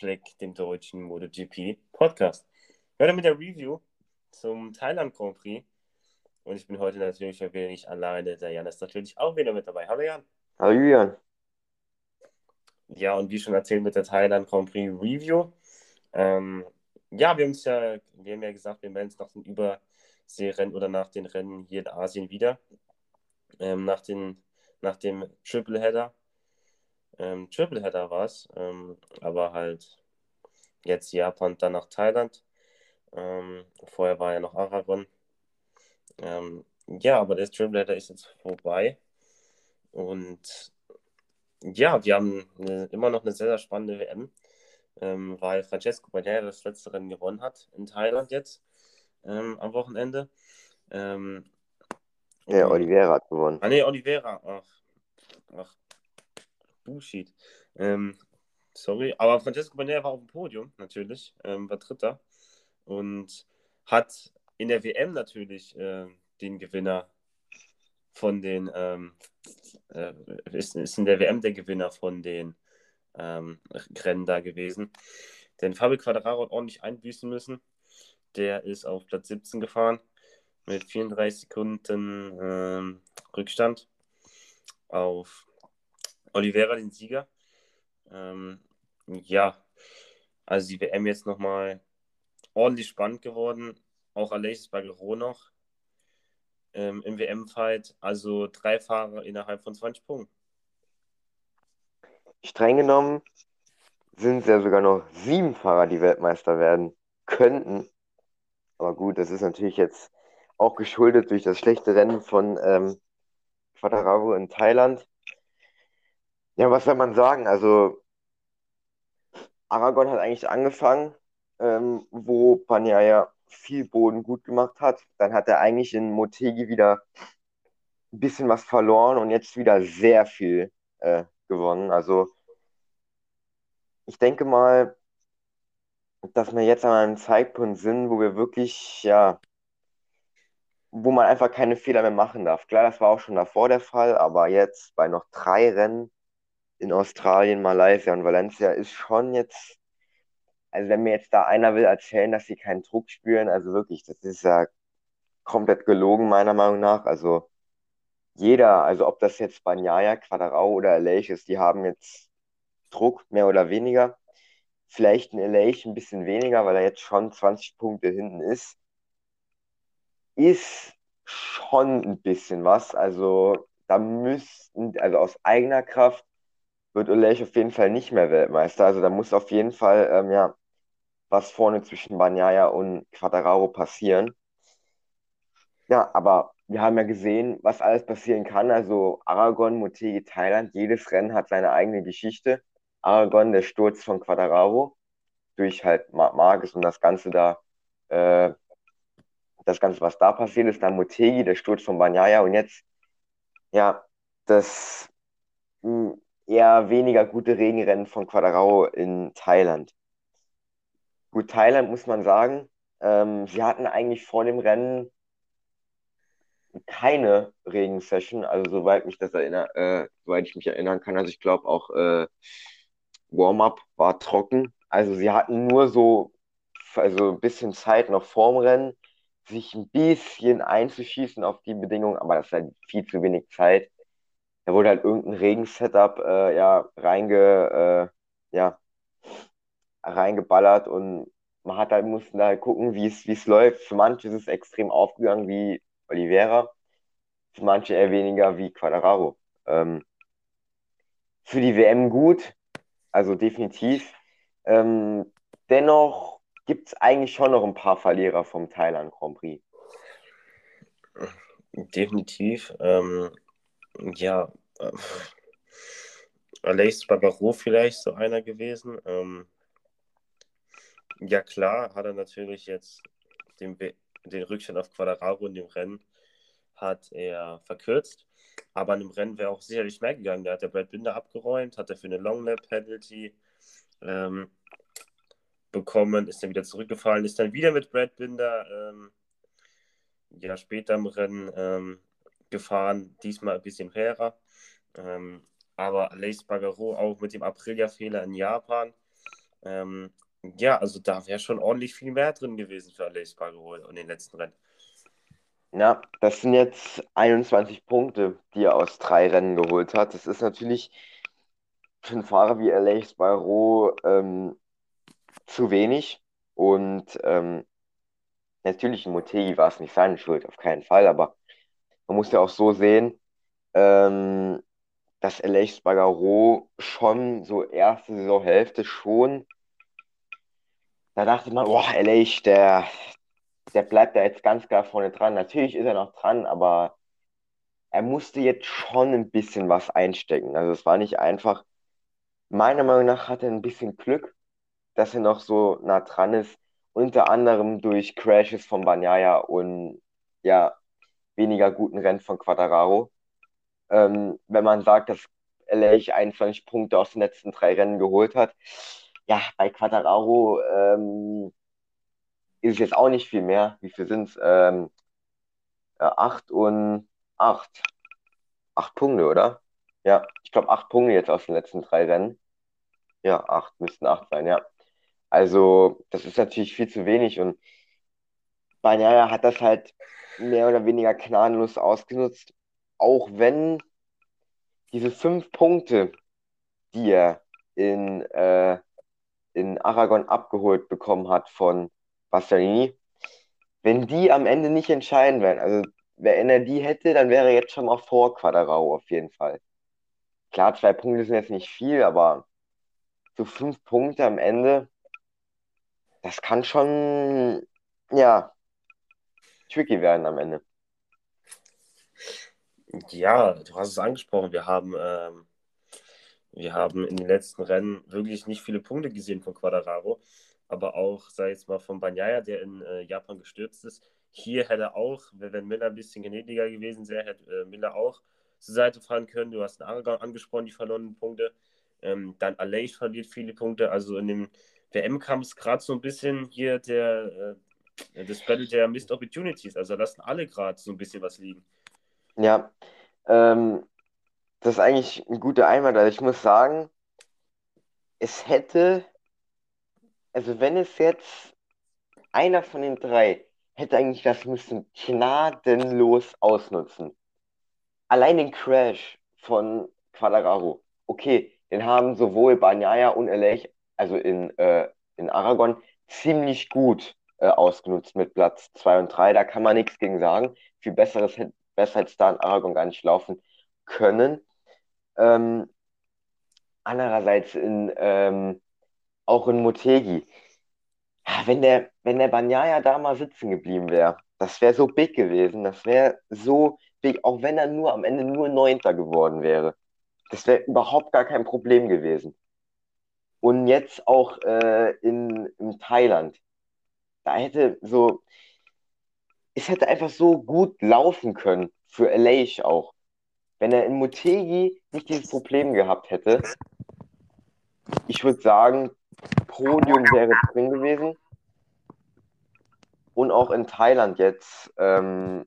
Fleck, dem deutschen MotoGP Podcast. Heute mit der Review zum Thailand Grand Prix. Und ich bin heute natürlich ein wenig alleine. Der Jan ist natürlich auch wieder mit dabei. Hallo Jan. Hallo Julian. Ja, und wie schon erzählt mit der Thailand Grand Prix Review. Ähm, ja, wir haben ja, wir haben ja gesagt, wir melden uns nach den Überseerennen oder nach den Rennen hier in Asien wieder. Ähm, nach, den, nach dem Tripleheader ähm, Tripleheader war es, ähm, aber halt jetzt Japan, dann nach Thailand. Ähm, vorher war ja noch Aragon. Ähm, ja, aber das Tripleheader ist jetzt vorbei. Und ja, wir haben eine, immer noch eine sehr, sehr spannende WM, ähm, weil Francesco Bagnaia das letzte Rennen gewonnen hat in Thailand jetzt ähm, am Wochenende. ja, Oliveira hat gewonnen. Ah, nee, Oliveira. Ach, ach Bullshit. Ähm, sorry, aber Francesco Banera war auf dem Podium, natürlich, ähm, war Dritter und hat in der WM natürlich äh, den Gewinner von den, ähm, äh, ist, ist, in der WM der Gewinner von den ähm, Rennen da gewesen. Denn Fabio Quadraro hat ordentlich einbüßen müssen. Der ist auf Platz 17 gefahren mit 34 Sekunden ähm, Rückstand auf Oliveira den Sieger. Ähm, ja, also die WM jetzt nochmal ordentlich spannend geworden. Auch Alexis Bagero noch ähm, im WM-Fight. Also drei Fahrer innerhalb von 20 Punkten. Streng genommen sind es ja sogar noch sieben Fahrer, die Weltmeister werden könnten. Aber gut, das ist natürlich jetzt auch geschuldet durch das schlechte Rennen von ähm, Quadraro in Thailand. Ja, was soll man sagen? Also, Aragon hat eigentlich angefangen, ähm, wo Panyaya viel Boden gut gemacht hat. Dann hat er eigentlich in Motegi wieder ein bisschen was verloren und jetzt wieder sehr viel äh, gewonnen. Also, ich denke mal, dass wir jetzt an einem Zeitpunkt sind, wo wir wirklich, ja, wo man einfach keine Fehler mehr machen darf. Klar, das war auch schon davor der Fall, aber jetzt bei noch drei Rennen in Australien, Malaysia und Valencia ist schon jetzt, also wenn mir jetzt da einer will erzählen, dass sie keinen Druck spüren, also wirklich, das ist ja komplett gelogen, meiner Meinung nach. Also jeder, also ob das jetzt Banyaya, Quadrao oder Elech ist, die haben jetzt Druck, mehr oder weniger. Vielleicht ein Elech ein bisschen weniger, weil er jetzt schon 20 Punkte hinten ist. Ist schon ein bisschen was. Also da müssten, also aus eigener Kraft wird Ulech auf jeden Fall nicht mehr Weltmeister. Also da muss auf jeden Fall ähm, ja, was vorne zwischen Banyaya und Quadraro passieren. Ja, aber wir haben ja gesehen, was alles passieren kann. Also Aragon, Motegi, Thailand, jedes Rennen hat seine eigene Geschichte. Aragon, der Sturz von Quadraro durch halt Marcus und das Ganze da, äh, das Ganze, was da passiert ist, dann Motegi, der Sturz von Banyaya und jetzt, ja, das mh, hm, eher weniger gute Regenrennen von Quadrao in Thailand. Gut, Thailand muss man sagen, ähm, sie hatten eigentlich vor dem Rennen keine Regensession, also soweit mich das erinnert, äh, soweit ich mich erinnern kann, also ich glaube auch äh, Warm-up war trocken. Also sie hatten nur so also ein bisschen Zeit noch vorm Rennen, sich ein bisschen einzuschießen auf die Bedingungen, aber das halt viel zu wenig Zeit wurde halt irgendein Regen-Setup äh, ja, reinge, äh, ja, reingeballert und man hat halt, mussten halt gucken, wie es läuft. Für manche ist es extrem aufgegangen wie Oliveira, für manche eher weniger wie Quadraro. Ähm, für die WM gut, also definitiv. Ähm, dennoch gibt es eigentlich schon noch ein paar Verlierer vom Thailand Grand Prix. Definitiv. Ähm, ja, äh, Aleix Barbaro vielleicht so einer gewesen. Ähm, ja, klar, hat er natürlich jetzt den, den Rückstand auf Quadraro in dem Rennen hat er verkürzt. Aber in dem Rennen wäre auch sicherlich mehr gegangen. Da hat der Brad Binder abgeräumt, hat er für eine Long Lap Penalty ähm, bekommen, ist dann wieder zurückgefallen, ist dann wieder mit Brad Binder ähm, ja, später im Rennen ähm, gefahren, diesmal ein bisschen fairer. Ähm, aber Lace Bagaro auch mit dem Aprilia-Fehler in Japan Ähm, ja, also da wäre schon ordentlich viel mehr drin gewesen für Aleix Spargaro in den letzten Rennen. Ja, das sind jetzt 21 Punkte, die er aus drei Rennen geholt hat. Das ist natürlich für einen Fahrer wie Aleix Spargaro ähm, zu wenig. Und ähm, natürlich Motegi war es nicht seine Schuld, auf keinen Fall, aber man muss ja auch so sehen, ähm, dass Aleix Spargaro schon so erste Saisonhälfte schon, da dachte man, boah, Aleix, der, der bleibt da jetzt ganz klar vorne dran. Natürlich ist er noch dran, aber er musste jetzt schon ein bisschen was einstecken. Also es war nicht einfach. Meiner Meinung nach hat er ein bisschen Glück, dass er noch so nah dran ist. Unter anderem durch Crashes von Banyaya und ja, weniger guten Rennen von Quattararo. Ähm, wenn man sagt, dass LA 21 Punkte aus den letzten drei Rennen geholt hat. Ja, bei Quattararo ähm, ist es jetzt auch nicht viel mehr. Wie viel sind es? Ähm, äh, acht und acht. Acht Punkte, oder? Ja, ich glaube acht Punkte jetzt aus den letzten drei Rennen. Ja, acht müssten acht sein, ja. Also, das ist natürlich viel zu wenig und Bagnaia hat das halt mehr oder weniger gnadenlos ausgenutzt, auch wenn diese fünf Punkte, die er in, äh, in Aragon abgeholt bekommen hat von Bastianini, wenn die am Ende nicht entscheiden werden, also wenn er die hätte, dann wäre er jetzt schon mal vor Quadrao auf jeden Fall. Klar, zwei Punkte sind jetzt nicht viel, aber so fünf Punkte am Ende, das kann schon, ja, tricky werden am Ende. Ja, du hast es angesprochen. Wir haben, ähm, wir haben in den letzten Rennen wirklich nicht viele Punkte gesehen von Quadraro, aber auch, sei es mal von Banyaya, der in äh, Japan gestürzt ist. Hier hätte auch, wenn Miller ein bisschen gnädiger gewesen wäre, hätte äh, Miller auch zur Seite fahren können. Du hast einen Aragon angesprochen, die verlorenen Punkte. Ähm, dann Aleix verliert viele Punkte. Also in dem WM-Kampf gerade so ein bisschen hier der, äh, das Battle der Missed Opportunities. Also lassen alle gerade so ein bisschen was liegen. Ja, ähm, das ist eigentlich ein guter Einwand. Also ich muss sagen, es hätte, also wenn es jetzt einer von den drei hätte eigentlich das müssen gnadenlos ausnutzen. Allein den Crash von Quadraro. Okay, den haben sowohl Banyaya und Elech, also in, äh, in Aragon, ziemlich gut äh, ausgenutzt mit Platz 2 und 3. Da kann man nichts gegen sagen. Viel besseres hätte besser als da in Aragon gar nicht laufen können. Ähm, andererseits in, ähm, auch in Motegi. Wenn der, wenn der Banyaya da mal sitzen geblieben wäre, das wäre so big gewesen. Das wäre so big, auch wenn er nur am Ende nur Neunter geworden wäre. Das wäre überhaupt gar kein Problem gewesen. Und jetzt auch äh, in, in Thailand. Hätte so, es hätte einfach so gut laufen können für Aleix auch. Wenn er in Motegi nicht dieses Problem gehabt hätte, ich würde sagen, Podium wäre drin gewesen. Und auch in Thailand jetzt, ähm,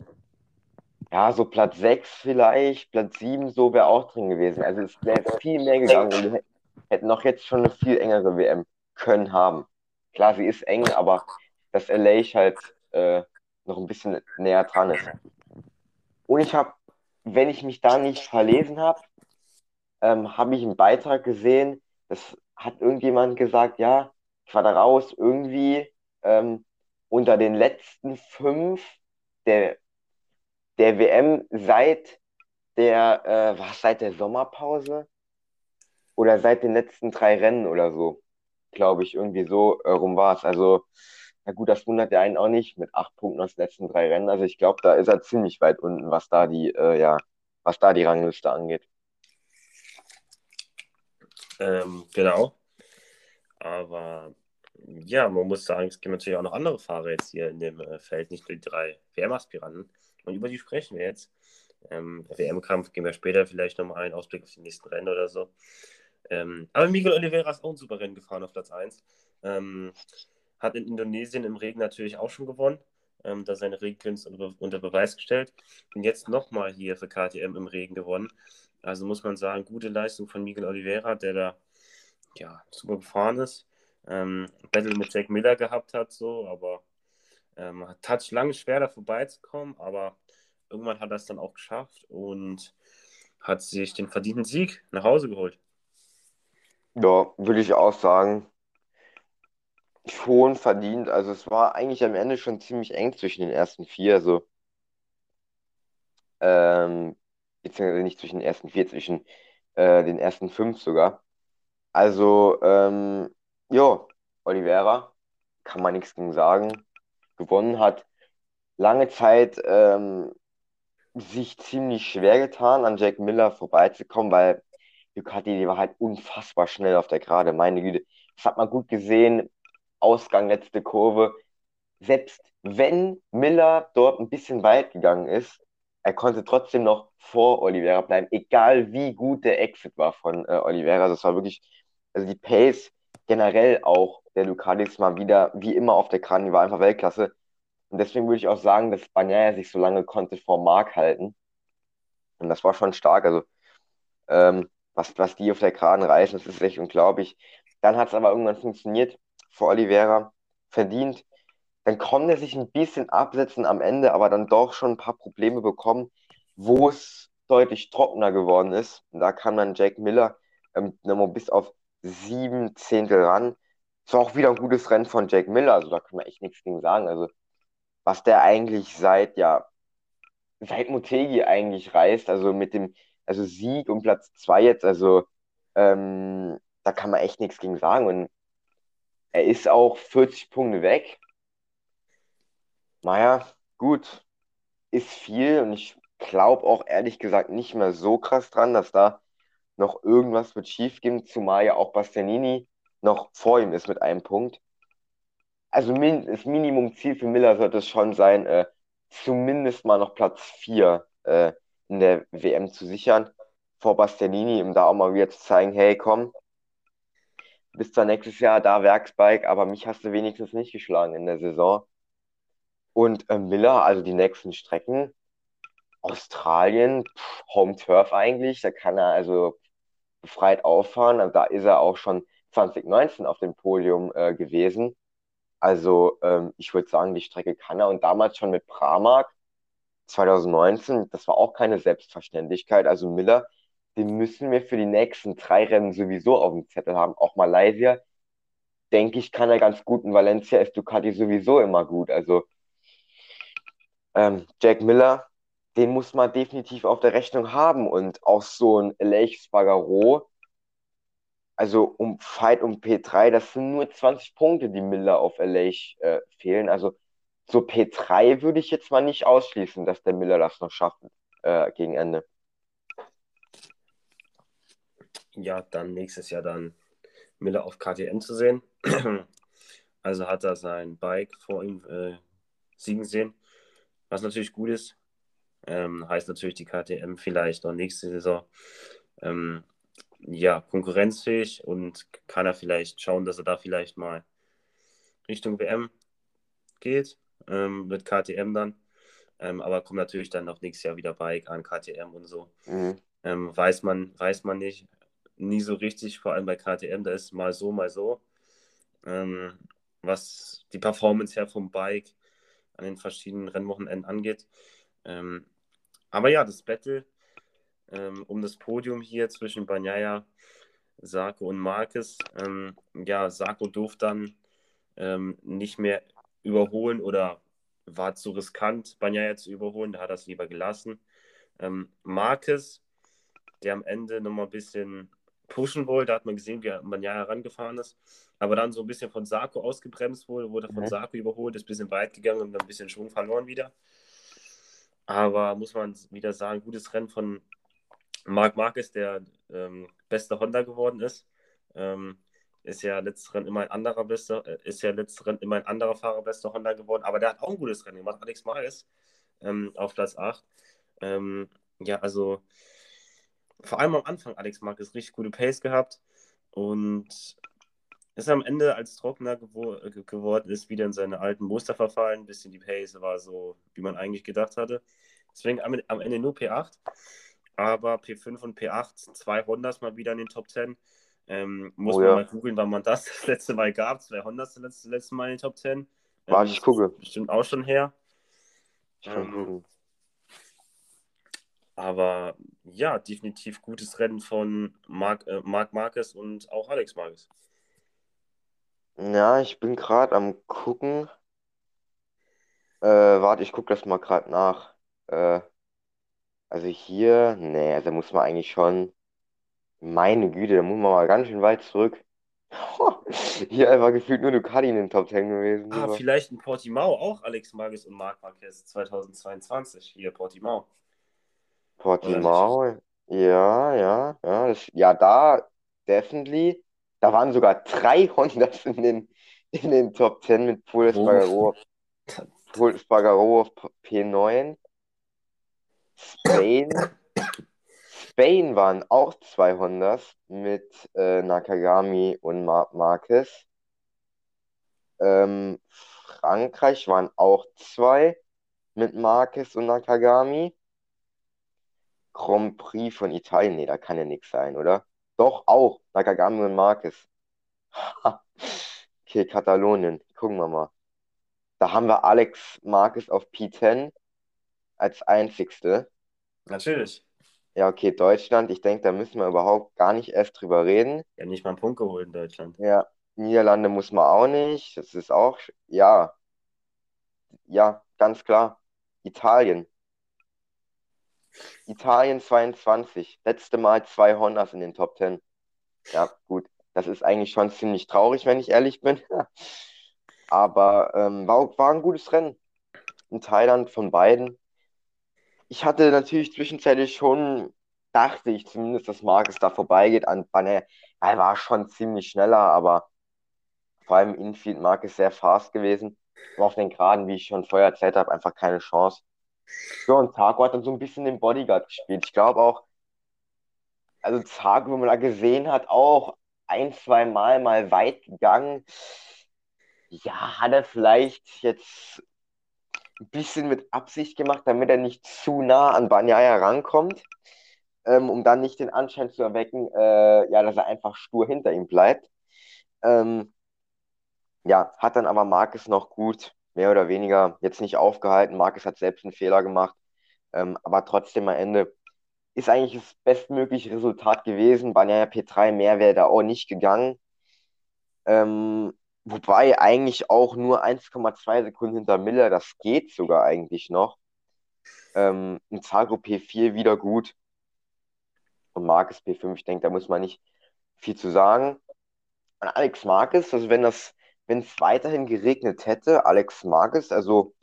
ja, so Platz 6 vielleicht, Platz 7, so wäre auch drin gewesen. Also es wäre viel mehr gegangen und wir hätten noch jetzt schon eine viel engere WM können haben. Klar, sie ist eng, aber dass LA halt äh, noch ein bisschen näher dran ist. Und ich habe, wenn ich mich da nicht verlesen habe, ähm, habe ich einen Beitrag gesehen, das hat irgendjemand gesagt, ja, Quadraus irgendwie ähm, unter den letzten fünf der, der WM seit der, äh, was, seit der Sommerpause oder seit den letzten drei Rennen oder so, glaube ich, irgendwie so äh, rum war es. Also na gut, das wundert ja einen auch nicht mit acht Punkten aus den letzten drei Rennen. Also ich glaube, da ist er ziemlich weit unten, was da die, äh, ja, was da die Rangliste angeht. Ähm, genau. Aber ja, man muss sagen, es gibt natürlich auch noch andere Fahrer jetzt hier in dem äh, Feld, nicht nur die drei WM-Aspiranten. Und über die sprechen wir jetzt. Ähm, WM-Kampf gehen wir später vielleicht nochmal einen Ausblick auf die nächsten Rennen oder so. Ähm, aber Miguel Oliveira ist auch ein super Rennen gefahren auf Platz 1. Ähm, hat in Indonesien im Regen natürlich auch schon gewonnen, ähm, da seine Regenkünste unter, unter Beweis gestellt. Und jetzt nochmal hier für KTM im Regen gewonnen. Also muss man sagen, gute Leistung von Miguel Oliveira, der da ja, super gefahren ist. ähm, Battle mit Jack Miller gehabt hat, so, aber ähm, hat lange schwer da vorbeizukommen, aber irgendwann hat er es dann auch geschafft und hat sich den verdienten Sieg nach Hause geholt. Ja, würde ich auch sagen. Schon verdient. Also es war eigentlich am Ende schon ziemlich eng zwischen den ersten vier. Also ähm, beziehungsweise nicht zwischen den ersten vier, zwischen äh, den ersten fünf sogar. Also, ähm, ja, Oliveira, kann man nichts gegen sagen. Gewonnen hat lange Zeit ähm, sich ziemlich schwer getan, an Jack Miller vorbeizukommen, weil Ducati, die war halt unfassbar schnell auf der Gerade. Meine Güte, das hat man gut gesehen. Ausgang, letzte Kurve. Selbst wenn Miller dort ein bisschen weit gegangen ist, er konnte trotzdem noch vor Oliveira bleiben, egal wie gut der Exit war von äh, Oliveira. Das war wirklich, also die Pace generell auch der Ducatis mal wieder, wie immer auf der Kran, die war einfach Weltklasse. Und deswegen würde ich auch sagen, dass Bagnaia sich so lange konnte vor Mark halten. Und das war schon stark. Also, ähm, was, was die auf der Kran reißen, das ist echt unglaublich. Dann hat es aber irgendwann funktioniert vor Oliveira. Verdient. Dann konnte er sich ein bisschen absetzen am Ende, aber dann doch schon ein paar Probleme bekommen, wo es deutlich trockener geworden ist. Und da kam dann Jack Miller ähm, nochmal bis auf sieben Zehntel ran. Es war auch wieder ein gutes Rennen von Jack Miller, also da kann man echt nichts gegen sagen. Also was der eigentlich seit, ja, seit Motegi eigentlich reißt, also mit dem, also Sieg und Platz 2 jetzt, also ähm, da kann man echt nichts gegen sagen. Und er ist auch 40 Punkte weg. Naja, gut, ist viel und ich glaube auch ehrlich gesagt nicht mehr so krass dran, dass da noch irgendwas wird schief gehen, zumal ja auch Bastianini noch vor ihm ist mit einem Punkt. Also min das Minimumziel für Miller sollte es schon sein, äh, zumindest mal noch Platz 4 äh, in der WM zu sichern. Vor Bastianini, um da auch mal wieder zu zeigen, hey, komm, bis zwar nächstes Jahr da Werksbike, aber mich hast du wenigstens nicht geschlagen in der Saison. Und äh, Miller, also die nächsten Strecken, Australien, pff, Home Turf eigentlich, da kann er also befreit auffahren. Also da ist er auch schon 2019 auf dem Podium äh, gewesen. Also ähm, ich würde sagen, die Strecke kann er. Und damals schon mit Pramac 2019, das war auch keine Selbstverständlichkeit. Also Miller, den müssen wir für die nächsten drei Rennen sowieso auf dem Zettel haben. Auch Malaysia, denke ich, kann er ganz gut. In Valencia ist Ducati sowieso immer gut. Also ähm, Jack Miller, den muss man definitiv auf der Rechnung haben. Und auch so ein Lech Spargaro, also um Fight um P3, das sind nur 20 Punkte, die Miller auf LA äh, fehlen. Also so P3 würde ich jetzt mal nicht ausschließen, dass der Miller das noch schafft äh, gegen Ende. Ja, dann nächstes Jahr dann Miller auf KTM zu sehen. also hat er sein Bike vor ihm äh, siegen sehen, was natürlich gut ist. Ähm, heißt natürlich die KTM vielleicht noch nächste Saison ähm, ja, konkurrenzfähig und kann er vielleicht schauen, dass er da vielleicht mal Richtung WM geht, ähm, mit KTM dann. Ähm, aber kommt natürlich dann noch nächstes Jahr wieder Bike an KTM und so. Mhm. Ähm, weiß, man, weiß man nicht, nie so richtig, vor allem bei KTM, da ist mal so, mal so. Ähm, was die Performance her vom Bike an den verschiedenen Rennwochenenden angeht. Ähm, aber ja, das Battle ähm, um das Podium hier zwischen Banyaya, Sarko und Marquez. Ähm, ja, Sarko durfte dann ähm, nicht mehr überholen oder war zu riskant, Banyaya zu überholen, da hat er es lieber gelassen. Ähm, Marquez, der am Ende nochmal ein bisschen pushen wollte, da hat man gesehen, wie er Banyaya herangefahren ist, aber dann so ein bisschen von Sarko ausgebremst wurde, wurde von mhm. Sarko überholt, ist ein bisschen weit gegangen und dann ein bisschen Schwung verloren wieder. Aber muss man wieder sagen, gutes Rennen von Marc Marquez, der ähm, beste Honda geworden ist, ähm, ist ja letztes Rennen immer ein anderer bester, äh, ist ja letztes Rennen immer ein anderer Fahrer bester Honda geworden, aber der hat auch ein gutes Rennen gemacht, Alex Marquez ähm, auf Platz 8. Ähm, ja, also vor allem am Anfang Alex Marquez richtig gute Pace gehabt und ist am Ende, als trockener gewo geworden ist, wieder in seine alten Muster verfallen. Ein bisschen die Pace war so, wie man eigentlich gedacht hatte. Deswegen am, am Ende nur P8 aber P5 und P8, zwei Hondas mal wieder in den Top 10. Ähm, muss Oh man ja. mal googeln, wann man das das letzte Mal gab. 200 das letzte, letzte Mal in den Top 10. Warte, ich gucke. Bestimmt auch schon her. Ich kann Ähm. Aber ja, definitiv gutes Rennen von Marc, äh, Marc Marquez und auch Alex Marquez. Ja, ich bin gerade am gucken. Äh, warte, ich gucke das mal gerade nach. Äh, also hier, nee, da muss man eigentlich schon. Meine Güte, da muss man mal ganz schön weit zurück. Hier einfach gefühlt nur Ducati in den Top 10 gewesen. Ah, Junge. vielleicht in Portimao auch Alex Marquez und Marc Marquez 2022. Hier, Portimao. Portimao, ja, ja, ja, das, ja, da definitely. Da waren sogar drei Hondas in den, in den Top 10 mit auf- Pol Espargaro auf P9. Spain. Spain waren auch zwei Hondas mit äh, Nakagami und Mar Marquez. Ähm, Frankreich waren auch zwei mit Marquez und Nakagami. Grand Prix von Italien, nee, da kann ja nichts sein, oder? Doch, auch. Nakagami und Marquez. Okay, Katalonien. Gucken wir mal. Da haben wir Alex Marquez auf P10 als einzigste. Natürlich. Ja, okay, Deutschland. Ich denke, da müssen wir überhaupt gar nicht erst drüber reden. Ja, nicht mal einen Punkt geholt in Deutschland. Ja, Niederlande muss man auch nicht. Das ist auch, ja, ja, ganz klar. Italien. Italien 22. Letzte Mal zwei Hondas in den Top 10. Ja, gut. Das ist eigentlich schon ziemlich traurig, wenn ich ehrlich bin. Aber ähm, war, war ein gutes Rennen. In Thailand von beiden. Ich hatte natürlich zwischenzeitlich schon, dachte ich zumindest, dass Marcus da vorbeigeht an Banner. Er war schon ziemlich schneller, aber vor allem Infield Marcus sehr fast gewesen. Aber auf den Geraden, wie ich schon vorher erzählt habe, einfach keine Chance. Ja, und Taco hat dann so ein bisschen den Bodyguard gespielt. Ich glaube auch, also Taco, wo man da gesehen hat, auch ein, zwei Mal mal weit gegangen. Ja, hat er vielleicht jetzt ein bisschen mit Absicht gemacht, damit er nicht zu nah an Bagnaia rankommt, ähm, um dann nicht den Anschein zu erwecken, äh, ja, dass er einfach stur hinter ihm bleibt. Ähm, ja, hat dann aber Marcus noch gut, mehr oder weniger, jetzt nicht aufgehalten. Marcus hat selbst einen Fehler gemacht, ähm, aber trotzdem am Ende ist eigentlich das bestmögliche Resultat gewesen. Bagnaia P3, mehr wäre da auch nicht gegangen. Ähm, wobei eigentlich auch nur 1,2 Sekunden hinter Miller, das geht sogar eigentlich noch. Ähm, ein Zago P4 wieder gut. Und Marcus P5, ich denke, da muss man nicht viel zu sagen. An Alex Marquez, also wenn das, wenn es weiterhin geregnet hätte, Alex Marquez, also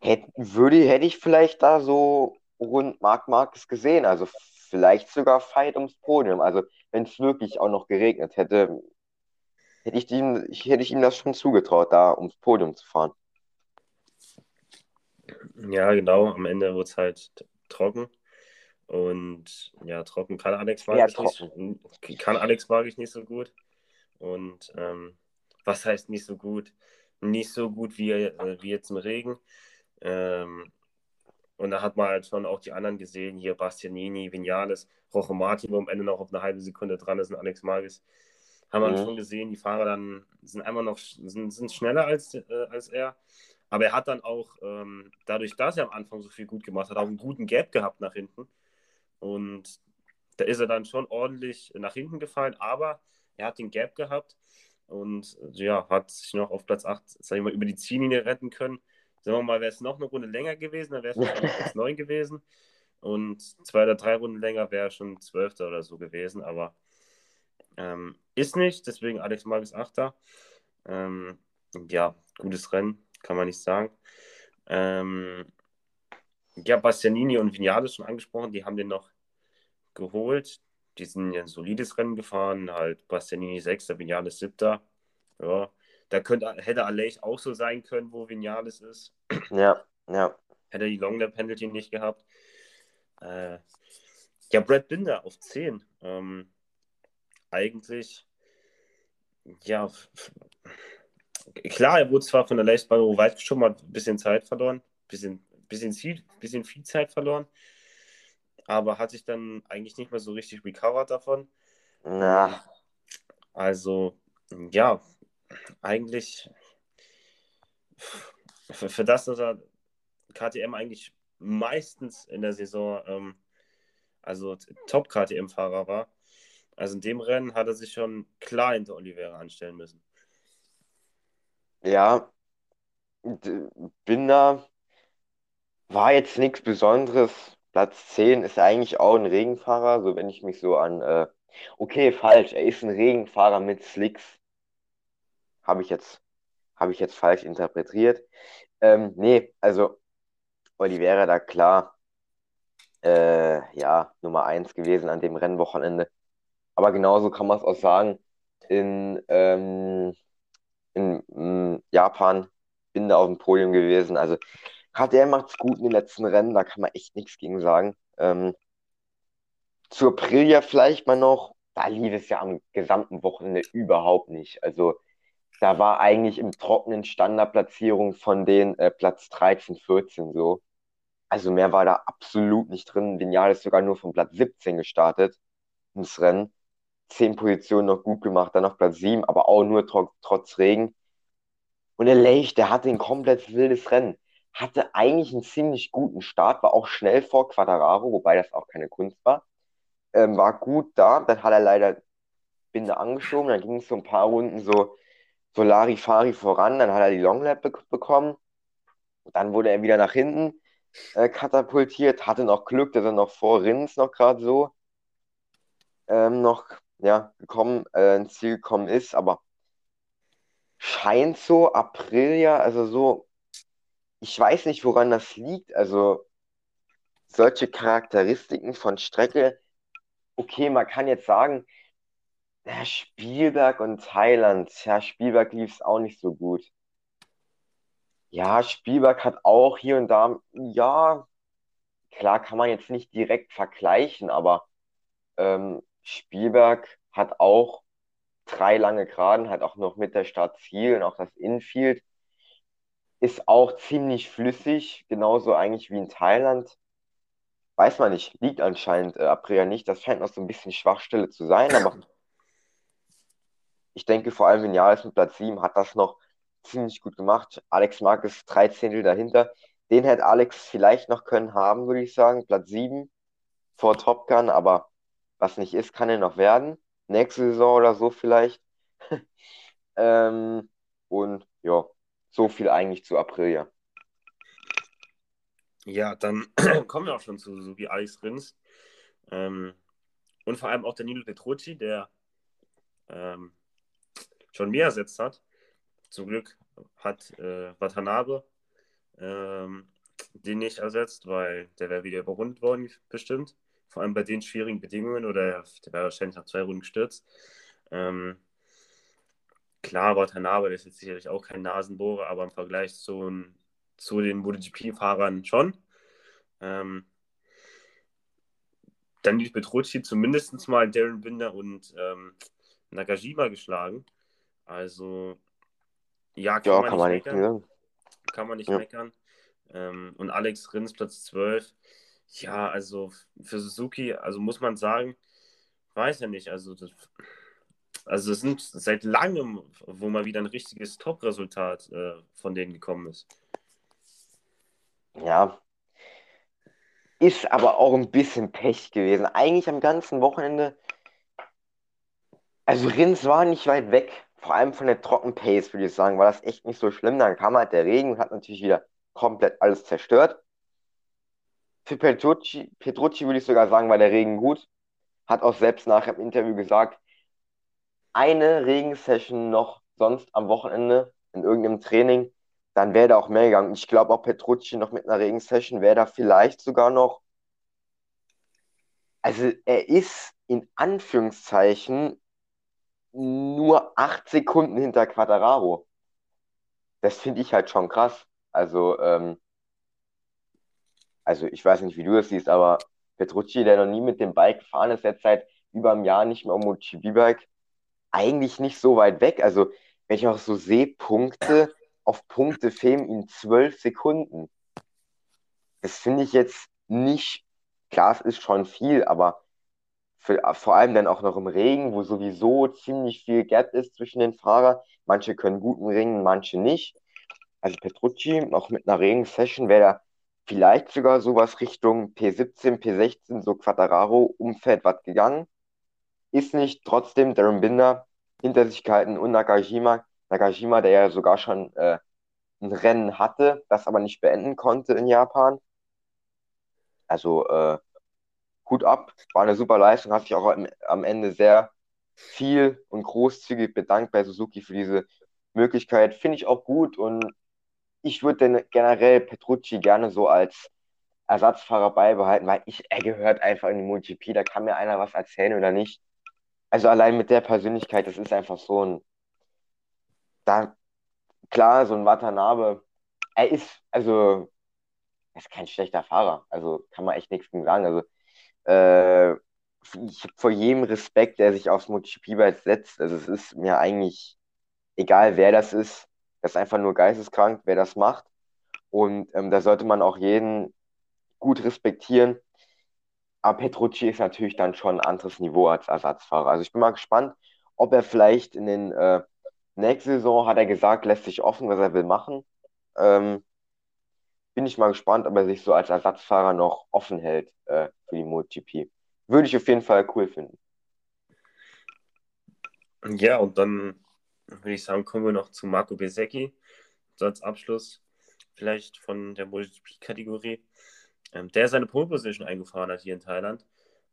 hätte, würde, hätte ich vielleicht da so rund Marc Marquez gesehen, also vielleicht sogar Fight ums Podium. Also wenn es wirklich auch noch geregnet hätte, hätte ich ihm, hätte ich ihm das schon zugetraut, da ums Podium zu fahren. Ja, genau. Am Ende wurde es halt trocken. Und ja, trocken kann Alex Sehr Marquez nicht, kann Alex Marquez nicht so gut. Und ähm, was heißt nicht so gut? Nicht so gut wie, äh, wie jetzt im Regen. Ähm, und da hat man halt schon auch die anderen gesehen, hier Bastianini, Vinales, Rojo Martin, wo am Ende noch auf eine halbe Sekunde dran ist und Alex Marquez. Haben wir Mhm. schon gesehen, die Fahrer dann sind einmal noch sind, sind schneller als, äh, als er. Aber er hat dann auch, ähm, dadurch, dass er am Anfang so viel gut gemacht hat, auch einen guten Gap gehabt nach hinten. Und da ist er dann schon ordentlich nach hinten gefallen, aber er hat den Gap gehabt und äh, ja, hat sich noch auf Platz 8, sag ich mal, über die Ziellinie retten können. Sagen wir mal, wäre es noch eine Runde länger gewesen, dann wäre es wahrscheinlich Platz 9 gewesen. Und zwei oder drei Runden länger wäre schon Zwölfter oder so gewesen, aber ähm, ist nicht, deswegen Alex Marquez Achter. Ähm, ja, gutes Rennen, kann man nicht sagen. Ähm, ja, Bastianini und Vinales schon angesprochen, die haben den noch geholt. Die sind ja ein solides Rennen gefahren, halt Bastianini Sechster, Vinales Siebter. Ja, da könnte, hätte Aleix auch so sein können, wo Vinales ist. Ja, ja. Hätte er die Long Penalty nicht gehabt. Äh, ja, Brad Binder auf 10. Ähm, eigentlich, ja, klar, er wurde zwar von der Lechtsparrow weit geschoben, hat ein bisschen Zeit verloren, bisschen, bisschen, viel, bisschen viel Zeit verloren, aber hat sich dann eigentlich nicht mehr so richtig recovered davon. Na, Also, ja, eigentlich für, für das, dass er KTM eigentlich meistens in der Saison, ähm, also Top-KTM-Fahrer war. Also in dem Rennen hat er sich schon klar hinter Oliveira anstellen müssen. ja, d- Binder war jetzt nichts Besonderes. Platz 10 ist eigentlich auch ein Regenfahrer, so wenn ich mich so an, äh, okay, falsch, er ist ein Regenfahrer mit Slicks, habe ich jetzt, ich jetzt falsch interpretiert. Ähm, nee, also Oliveira da klar, äh, ja, Nummer eins gewesen an dem Rennwochenende. Aber genauso kann man es auch sagen, in, ähm, in, mm, Japan bin da auf dem Podium gewesen. Also KTM macht's gut in den letzten Rennen, da kann man echt nichts gegen sagen. Ähm, zur Aprilia vielleicht mal noch, da lief es ja am gesamten Wochenende überhaupt nicht. Also da war eigentlich im trockenen Standardplatzierung von den äh, Platz 13, 14 so. Also mehr war da absolut nicht drin. Vignale ist sogar nur von Platz 17 gestartet ins Rennen. Zehn Positionen noch gut gemacht, dann noch Platz 7, aber auch nur tro trotz Regen. Und der Leich, der hatte ein komplett wildes Rennen. Hatte eigentlich einen ziemlich guten Start, war auch schnell vor Quattararo, wobei das auch keine Kunst war. Ähm, war gut da, dann hat er leider Binde angeschoben, dann ging es so ein paar Runden so, so Larifari voran, dann hat er die Longlap be bekommen. Dann wurde er wieder nach hinten äh, katapultiert, hatte noch Glück, dass er noch vor Rins noch gerade so ähm, noch ja, gekommen, äh, ins Ziel gekommen ist, aber scheint so, Aprilia, also so, ich weiß nicht, woran das liegt, also solche Charakteristiken von Strecke, okay, man kann jetzt sagen, ja, Spielberg und Thailand, ja, Spielberg lief es auch nicht so gut. Ja, Spielberg hat auch hier und da, ja, klar kann man jetzt nicht direkt vergleichen, aber ähm, Spielberg hat auch drei lange Geraden, hat auch noch mit der Start Ziel und auch das Infield ist auch ziemlich flüssig, genauso eigentlich wie in Thailand. Weiß man nicht, liegt anscheinend äh, Aprilia nicht. Das scheint noch so ein bisschen Schwachstelle zu sein, aber ich denke vor allem Vinales mit Platz 7 hat das noch ziemlich gut gemacht. Alex drei Zehntel dahinter. Den hätte Alex vielleicht noch können haben, würde ich sagen. Platz 7 vor Top Gun, aber was nicht ist, kann er noch werden. Nächste Saison oder so vielleicht. Ähm, und ja, so viel eigentlich zu Aprilia. Ja, dann kommen wir auch schon zu Suzuki Alex Rins. Ähm, und vor allem auch Danilo Petrucci, der ähm, schon mehr ersetzt hat. Zum Glück hat äh, Watanabe ähm, den nicht ersetzt, weil der wäre wieder überrundet worden, bestimmt. Vor allem bei den schwierigen Bedingungen oder der wäre wahrscheinlich nach zwei Runden gestürzt. Ähm, klar, Watanabe ist jetzt sicherlich auch kein Nasenbohrer, aber im Vergleich zu, zu den MotoGP-Fahrern schon. Ähm, dann die Petrucci zumindest mal Darren Binder und ähm, Nakajima geschlagen. Also, ja, kann Ja, man kann nicht man nicht meckern. sagen. Kann man nicht Ja. meckern. Ähm, und Alex Rins Platz 12. Ja, also für Suzuki, also muss man sagen, weiß ja nicht. Also, das, also es sind seit langem, wo mal wieder ein richtiges Top-Resultat äh, von denen gekommen ist. Ja, ist aber auch ein bisschen Pech gewesen. Eigentlich am ganzen Wochenende, also Rins war nicht weit weg. Vor allem von der Trockenpace, würde ich sagen, war das echt nicht so schlimm. Dann kam halt der Regen und hat natürlich wieder komplett alles zerstört. Für Petrucci, Petrucci würde ich sogar sagen, war der Regen gut. Hat auch selbst nachher im Interview gesagt, eine Regensession noch sonst am Wochenende in irgendeinem Training, dann wäre da auch mehr gegangen. Ich glaube auch Petrucci noch mit einer Regensession wäre da vielleicht sogar noch. Also er ist in Anführungszeichen nur acht Sekunden hinter Quattararo. Das finde ich halt schon krass. Also, ähm, also ich weiß nicht, wie du das siehst, aber Petrucci, der noch nie mit dem Bike gefahren ist, jetzt seit über einem Jahr nicht mehr am MotoGP-Bike, eigentlich nicht so weit weg. Also, wenn ich auch so sehe, Punkte auf Punkte fehlen ihm zwölf Sekunden. Das finde ich jetzt nicht, klar, es ist schon viel, aber für, vor allem dann auch noch im Regen, wo sowieso ziemlich viel Gap ist zwischen den Fahrern. Manche können guten Ringen, manche nicht. Also Petrucci, auch mit einer Regensession, wäre da vielleicht sogar sowas Richtung P17, P16, so Quattararo-Umfeld was gegangen. Ist nicht trotzdem Darren Binder hinter sich gehalten und Nakajima. Nakajima, der ja sogar schon äh, ein Rennen hatte, das aber nicht beenden konnte in Japan. Also äh, Hut ab, war eine super Leistung, hat sich auch am, am Ende sehr viel und großzügig bedankt bei Suzuki für diese Möglichkeit. Finde ich auch gut und ich würde generell Petrucci gerne so als Ersatzfahrer beibehalten, weil ich, er gehört einfach in die MotoGP, da kann mir einer was erzählen oder nicht. Also allein mit der Persönlichkeit, das ist einfach so ein, da, klar, so ein Watanabe, er ist, also, er ist kein schlechter Fahrer, also kann man echt nichts gegen sagen. Also, äh, ich habe vor jedem Respekt, der sich aufs MotoGP-Bike setzt. Also, es ist mir eigentlich egal, wer das ist. Das ist einfach nur geisteskrank, wer das macht. Und ähm, da sollte man auch jeden gut respektieren. Aber Petrucci ist natürlich dann schon ein anderes Niveau als Ersatzfahrer. Also ich bin mal gespannt, ob er vielleicht in den äh, nächsten Saison, hat er gesagt, lässt sich offen, was er will machen. Ähm, bin ich mal gespannt, ob er sich so als Ersatzfahrer noch offen hält äh, für die MotoGP. Würde ich auf jeden Fall cool finden. Ja, und dann würde ich sagen, kommen wir noch zu Marco Besecchi. So als Abschluss vielleicht von der MotoGP-Kategorie. Ähm, der seine Pole Position eingefahren hat hier in Thailand.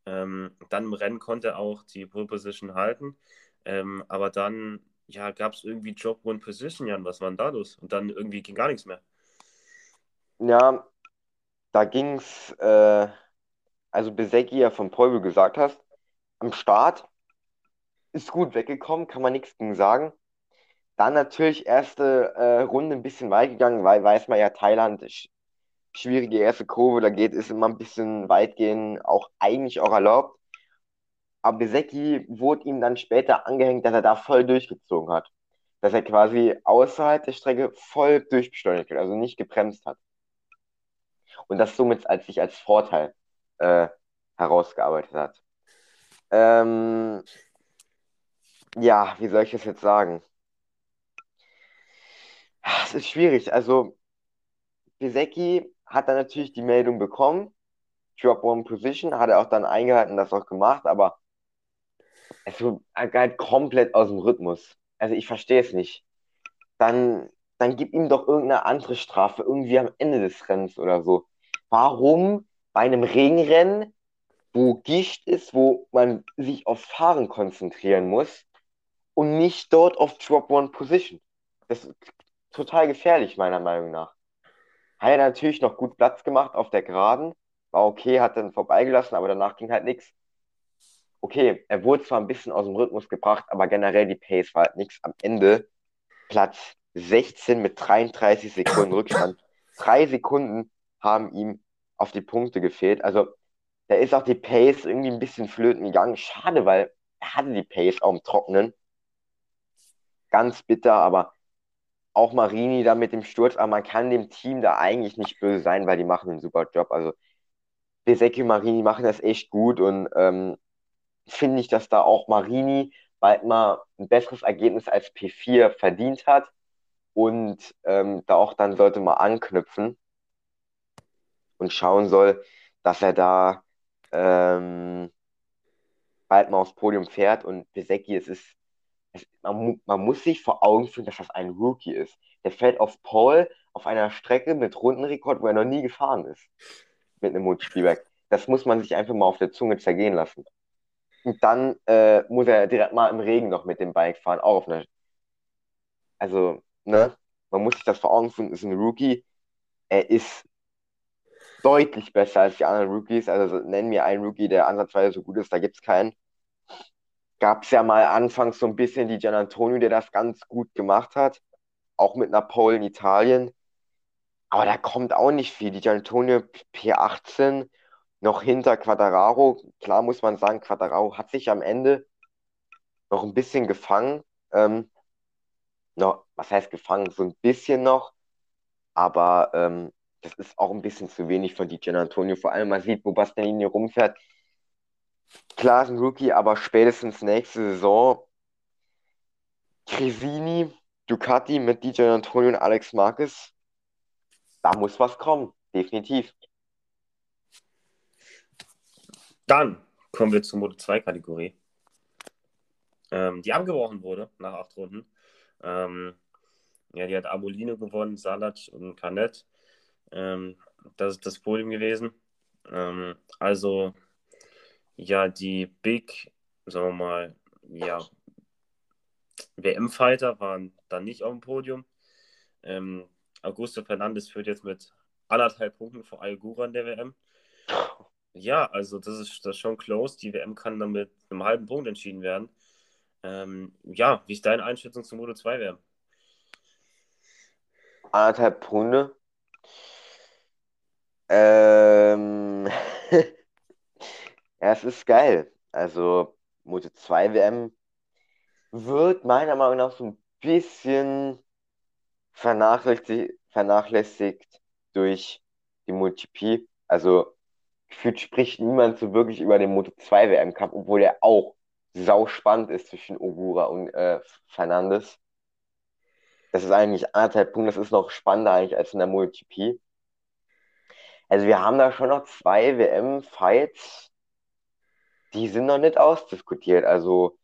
Ähm, dann im Rennen konnte er auch die Pole Position halten. Ähm, aber dann ja, gab es irgendwie Job One Position, Jan. Was war denn da los? Und dann irgendwie ging gar nichts mehr. Ja, da ging es, äh, also Besecki ja von du gesagt hast, am Start ist gut weggekommen, kann man nichts gegen sagen. Dann natürlich erste äh, Runde ein bisschen weit gegangen, weil weiß man ja, Thailand, schwierige erste Kurve, da geht es immer ein bisschen weit gehen, auch eigentlich auch erlaubt. Aber Besecki wurde ihm dann später angehängt, dass er da voll durchgezogen hat. Dass er quasi außerhalb der Strecke voll durchbeschleunigt hat, also nicht gebremst hat. Und das somit als sich als Vorteil äh, herausgearbeitet hat. Ähm, ja, wie soll ich das jetzt sagen? Es ist schwierig. Also, Pisecki hat dann natürlich die Meldung bekommen. Drop One Position, hat er auch dann eingehalten, das auch gemacht, aber es geht komplett aus dem Rhythmus. Also ich verstehe es nicht. Dann, dann gib ihm doch irgendeine andere Strafe, irgendwie am Ende des Rennens oder so. Warum bei einem Regenrennen, wo Gicht ist, wo man sich auf Fahren konzentrieren muss und nicht dort auf Drop One Position? Das ist total gefährlich, meiner Meinung nach. Hat er natürlich noch gut Platz gemacht auf der Geraden, war okay, hat dann vorbeigelassen, aber danach ging halt nichts. Okay, er wurde zwar ein bisschen aus dem Rhythmus gebracht, aber generell die Pace war halt nichts. Am Ende Platz 16 mit 33 Sekunden Rückstand. Drei Sekunden haben ihm auf die Punkte gefehlt. Also da ist auch die Pace irgendwie ein bisschen flöten gegangen. Schade, weil er hatte die Pace auch im Trockenen. Ganz bitter, aber auch Marini da mit dem Sturz, aber man kann dem Team da eigentlich nicht böse sein, weil die machen einen super Job. Also Besecki und Marini machen das echt gut und ähm, finde ich, dass da auch Marini bald mal ein besseres Ergebnis als P4 verdient hat und ähm, da auch dann sollte man anknüpfen und schauen soll, dass er da ähm, bald mal aufs Podium fährt und Besecki, es ist man, man, muss sich vor Augen führen, dass das ein Rookie ist. Der fährt auf Pole auf einer Strecke mit Rundenrekord, wo er noch nie gefahren ist. Mit einem Multispielwerk. Das muss man sich einfach mal auf der Zunge zergehen lassen. Und dann äh, muss er direkt mal im Regen noch mit dem Bike fahren, auch auf einer. Also, ne? Man muss sich das vor Augen führen, ist ein Rookie. Er ist deutlich besser als die anderen Rookies. Also nennen mir einen Rookie, der ansatzweise so gut ist, da gibt es keinen gab es ja mal anfangs so ein bisschen die Gian Antonio, der das ganz gut gemacht hat, auch mit einer Pole in Italien. Aber da kommt auch nicht viel. Die Gian Antonio P18 noch hinter Quadraro. Klar muss man sagen, Quadraro hat sich am Ende noch ein bisschen gefangen. Ähm, noch, was heißt gefangen? So ein bisschen noch. Aber ähm, das ist auch ein bisschen zu wenig von Di Gian Antonio. Vor allem, man sieht, wo Bastianini rumfährt klar ein Rookie, aber spätestens nächste Saison Cresini, Ducati mit DJ Antonio und Alex Marquez, da muss was kommen, definitiv. Dann kommen wir zur Moto 2 Kategorie, ähm, die abgebrochen wurde nach acht Runden. Ähm, ja, die hat Abolino gewonnen, Salac und Canet. Ähm, das ist das Podium gewesen. Ähm, also, ja, die Big, sagen wir mal, ja, WM-Fighter waren dann nicht auf dem Podium. Ähm, Augusto Fernandes führt jetzt mit anderthalb Punkten vor Algura in der WM. Ja, also das ist, das ist schon close. Die WM kann dann mit einem halben Punkt entschieden werden. Ähm, ja, wie ist deine Einschätzung zum Moto 2 WM? Anderthalb Punkte. Ähm, ja, es ist geil. Also Moto 2 WM wird meiner Meinung nach so ein bisschen vernachlässigt, vernachlässigt durch die MotoGP. Also gefühlt spricht niemand so wirklich über den Moto 2 WM-Kampf, obwohl der auch sau spannend ist zwischen Ogura und äh, Fernandes. Das ist eigentlich anderthalb Punkte, das ist noch spannender eigentlich als in der MotoGP. Also wir haben da schon noch zwei WM-Fights, die sind noch nicht ausdiskutiert. Also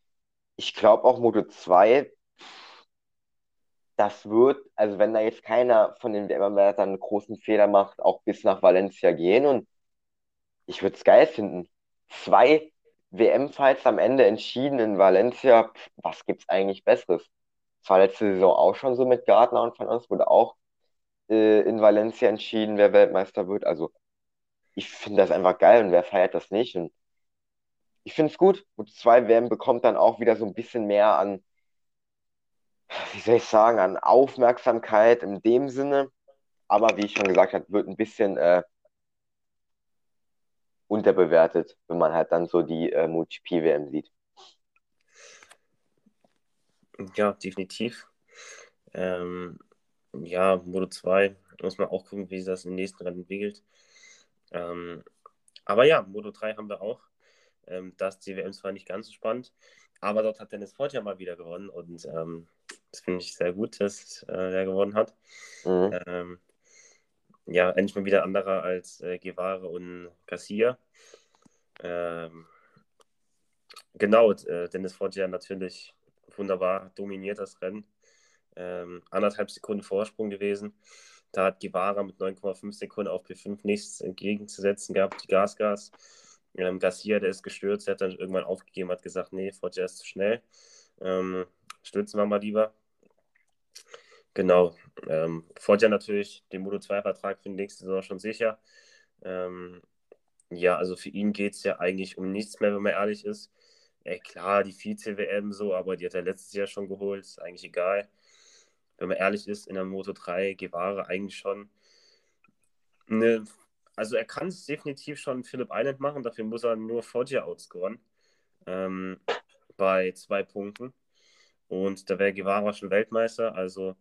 ich glaube auch Moto 2, das wird, also wenn da jetzt keiner von den WM-Wertern einen großen Fehler macht, auch bis nach Valencia gehen und ich würde es geil finden. Zwei WM-Fights am Ende entschieden in Valencia, was gibt es eigentlich Besseres? Das war letzte Saison auch schon so mit Gardner und von uns wurde auch äh, in Valencia entschieden, wer Weltmeister wird. Also ich finde das einfach geil und wer feiert das nicht? Und ich finde es gut. Und zwei WM bekommt dann auch wieder so ein bisschen mehr an, wie soll ich sagen, an Aufmerksamkeit in dem Sinne. Aber wie ich schon gesagt habe, wird ein bisschen äh, unterbewertet, wenn man halt dann so die äh, MotoGP-WM sieht. Ja, definitiv. Ähm, ja, Moto 2 muss man auch gucken, wie sich das im nächsten Rennen entwickelt. Ähm, aber ja, Moto 3 haben wir auch. Ähm, das die WM zwar nicht ganz so spannend, aber dort hat Dennis Ford ja mal wieder gewonnen und ähm, das finde ich sehr gut, dass äh, er gewonnen hat. Mhm. Ähm, ja, endlich mal wieder anderer als äh, Guevara und Garcia. Ähm, genau, äh, Dennis Ford ja natürlich wunderbar dominiert das Rennen. Ähm, anderthalb Sekunden Vorsprung gewesen. Da hat Guevara mit 9,5 Sekunden auf P5 nichts entgegenzusetzen gehabt, die Gasgas. Ähm, Garcia, der ist gestürzt, der hat dann irgendwann aufgegeben, hat gesagt, nee, Foggia ist zu schnell. Ähm, stürzen wir mal lieber. Genau. Ähm, Foggia natürlich den Moto 2-Vertrag für die nächste Saison schon sicher. Ähm, ja, also für ihn geht es ja eigentlich um nichts mehr, wenn man ehrlich ist. Ey, klar, die Vize-WM so, aber die hat er letztes Jahr schon geholt, ist eigentlich egal. Wenn man ehrlich ist, in der Moto 3 Guevara eigentlich schon eine also er kann es definitiv schon Philipp Island machen, dafür muss er nur Foggia outscoren. Ähm, bei zwei Punkten. Und da wäre Guevara schon Weltmeister. Also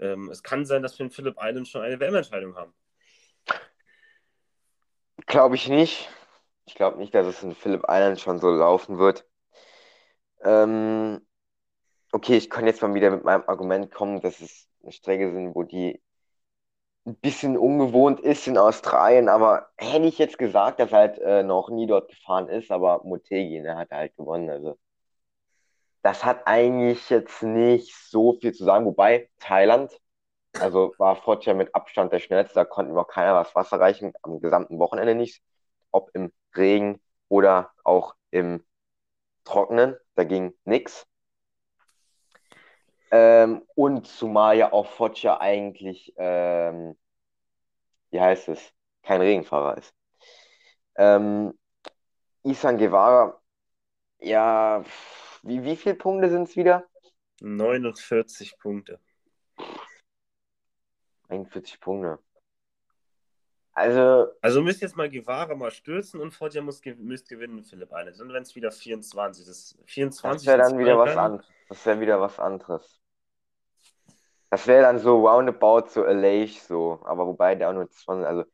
ähm, es kann sein, dass wir in Philipp Island schon eine WM-Entscheidung haben. Glaube ich nicht. Ich glaube nicht, dass es in Philipp Island schon so laufen wird. Ähm, okay, ich kann jetzt mal wieder mit meinem Argument kommen, dass es Strecke sind, wo die ein bisschen ungewohnt ist in Australien, aber hätte ich jetzt gesagt, dass er halt äh, noch nie dort gefahren ist, aber Motegi, ne, hat halt gewonnen. Also das hat eigentlich jetzt nicht so viel zu sagen, wobei Thailand, also war Foggia mit Abstand der schnellste, da konnte überhaupt keiner was Wasser reichen, am gesamten Wochenende nicht, ob im Regen oder auch im Trockenen, da ging nichts. Ähm, und zumal ja auch Foggia eigentlich, ähm, wie heißt es, kein Regenfahrer ist. Ähm, Isan Guevara, ja, wie, wie viele Punkte sind es wieder? 49 Punkte. 41 Punkte. Also. Also müsst jetzt mal Guevara mal stürzen und Foggia muss, müsst gewinnen, Philipp eine. Dann wären es wieder 24. Das, 24 das wäre dann wieder was anderes. Das wäre wieder was anderes. Das wäre dann so roundabout so Alage so, aber wobei der auch nur 20, also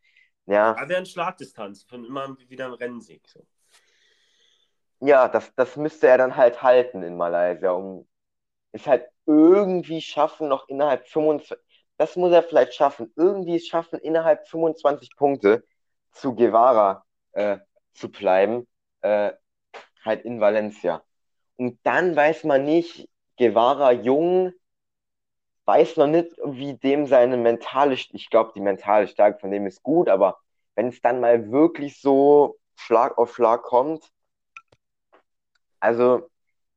ja. Aber wäre eine Schlagdistanz von immer wieder ein Rennsieg. So. ja, das, das müsste er dann halt halten in Malaysia, um es halt irgendwie schaffen, noch innerhalb 25, das muss er vielleicht schaffen, irgendwie es schaffen, innerhalb 25 Punkte zu Guevara äh, zu bleiben, äh, halt in Valencia. Und dann weiß man nicht, Guevara jung, weiß noch nicht, wie dem seine mentale, ich glaube, die mentale Stärke von dem ist gut, aber wenn es dann mal wirklich so Schlag auf Schlag kommt, also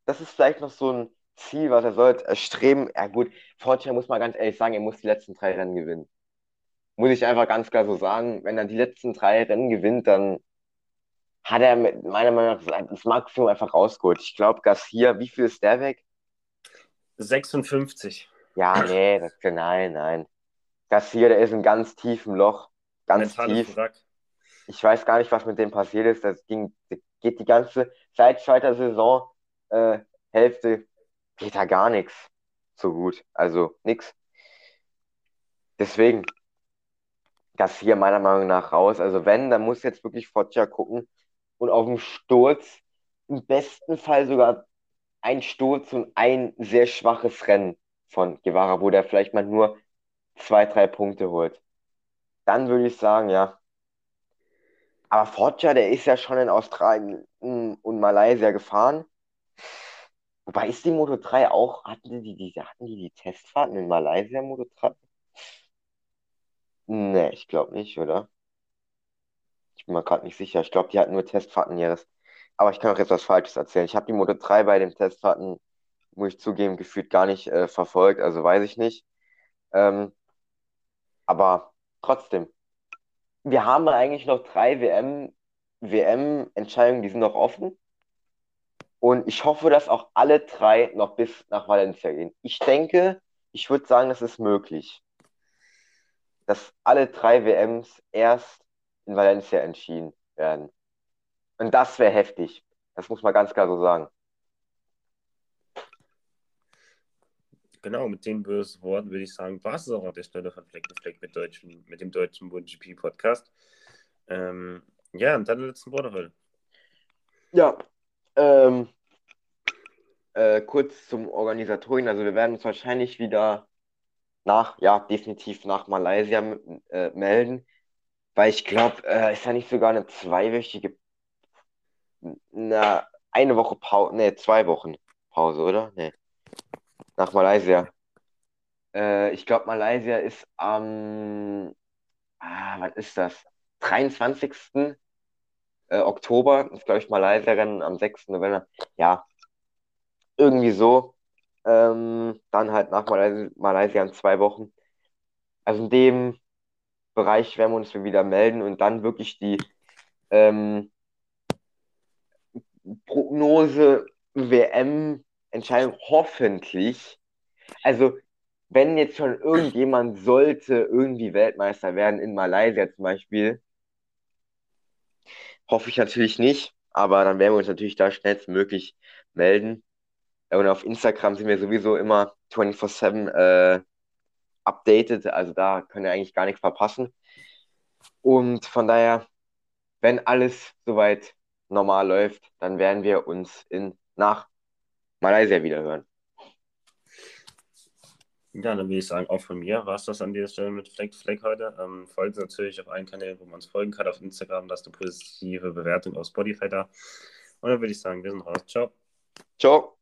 das ist vielleicht noch so ein Ziel, was er sollte erstreben. Ja gut, Fortune muss man ganz ehrlich sagen, er muss die letzten drei Rennen gewinnen. Muss ich einfach ganz klar so sagen. Wenn er die letzten drei Rennen gewinnt, dann hat er mit, meiner Meinung nach das Maximum einfach rausgeholt. Ich glaube, Garcia, wie viel ist der weg? 56. Ja, nee, das, nein, nein. Garcia, der ist in ganz tiefem Loch. Ganz Mentales tief. Ich weiß gar nicht, was mit dem passiert ist. Das ging, das geht die ganze, seit zweiter Saison, äh, Hälfte, geht da gar nichts so gut. Also nix. Deswegen, Garcia meiner Meinung nach raus. Also wenn, dann muss jetzt wirklich Foggia gucken und auf dem Sturz im besten Fall sogar ein Sturz und ein sehr schwaches Rennen von Guevara, wo der vielleicht mal nur zwei, drei Punkte holt. Dann würde ich sagen, ja. Aber Foggia, der ist ja schon in Australien und Malaysia gefahren. Wobei ist die Moto 3 auch, hatten die, die, hatten die die Testfahrten in Malaysia Moto 3? Nee, ich glaube nicht, oder? Ich bin mir gerade nicht sicher. Ich glaube, die hatten nur Testfahrten ihres. Aber ich kann auch jetzt was Falsches erzählen. Ich habe die Moto 3 bei den Testfahrten, muss ich zugeben, gefühlt gar nicht äh, verfolgt, also weiß ich nicht. Ähm, aber trotzdem, wir haben eigentlich noch drei WM, WM-Entscheidungen, die sind noch offen. Und ich hoffe, dass auch alle drei noch bis nach Valencia gehen. Ich denke, ich würde sagen, das ist möglich. Dass alle drei WMs erst in Valencia entschieden werden. Und das wäre heftig. Das muss man ganz klar so sagen. Genau, mit den bösen Worten würde ich sagen, war es auch an der Stelle von Fleck to Fleck mit, deutschen, mit dem deutschen MotoGP Podcast. Ähm, ja, und dann letzten Worte heute. Ja, ähm, äh, kurz zum Organisatoren. Also wir werden uns wahrscheinlich wieder nach, ja, definitiv nach Malaysia äh, melden, weil ich glaube, äh, ist ja nicht sogar eine zweiwöchige, na, eine Woche Pause, ne, zwei Wochen Pause, oder? Ne, nach Malaysia. Äh, ich glaube, Malaysia ist am, ah, was ist das? 23. Äh, Oktober ist, glaube ich, Malaysia-Rennen am 6. November. Ja, irgendwie so. Ähm, dann halt nach Malaysia, Malaysia in zwei Wochen. Also in dem Bereich werden wir uns wieder melden und dann wirklich die ähm, Prognose WM-Entscheidung hoffentlich. Also wenn jetzt schon irgendjemand sollte irgendwie Weltmeister werden in Malaysia zum Beispiel, hoffe ich natürlich nicht, aber dann werden wir uns natürlich da schnellstmöglich melden. Und auf Instagram sind wir sowieso immer 24-7 äh, updated, also da könnt ihr eigentlich gar nichts verpassen. Und von daher, wenn alles soweit normal läuft, dann werden wir uns in, nach Malaysia wieder hören. Ja, dann würde ich sagen, auch von mir war es das an dieser Stelle mit Fleck to Fleck heute. Ähm, folgt natürlich auf allen Kanälen, wo man uns folgen kann, auf Instagram, lasst eine positive Bewertung auf Spotify da. Und dann würde ich sagen, wir sind raus. Ciao. Ciao.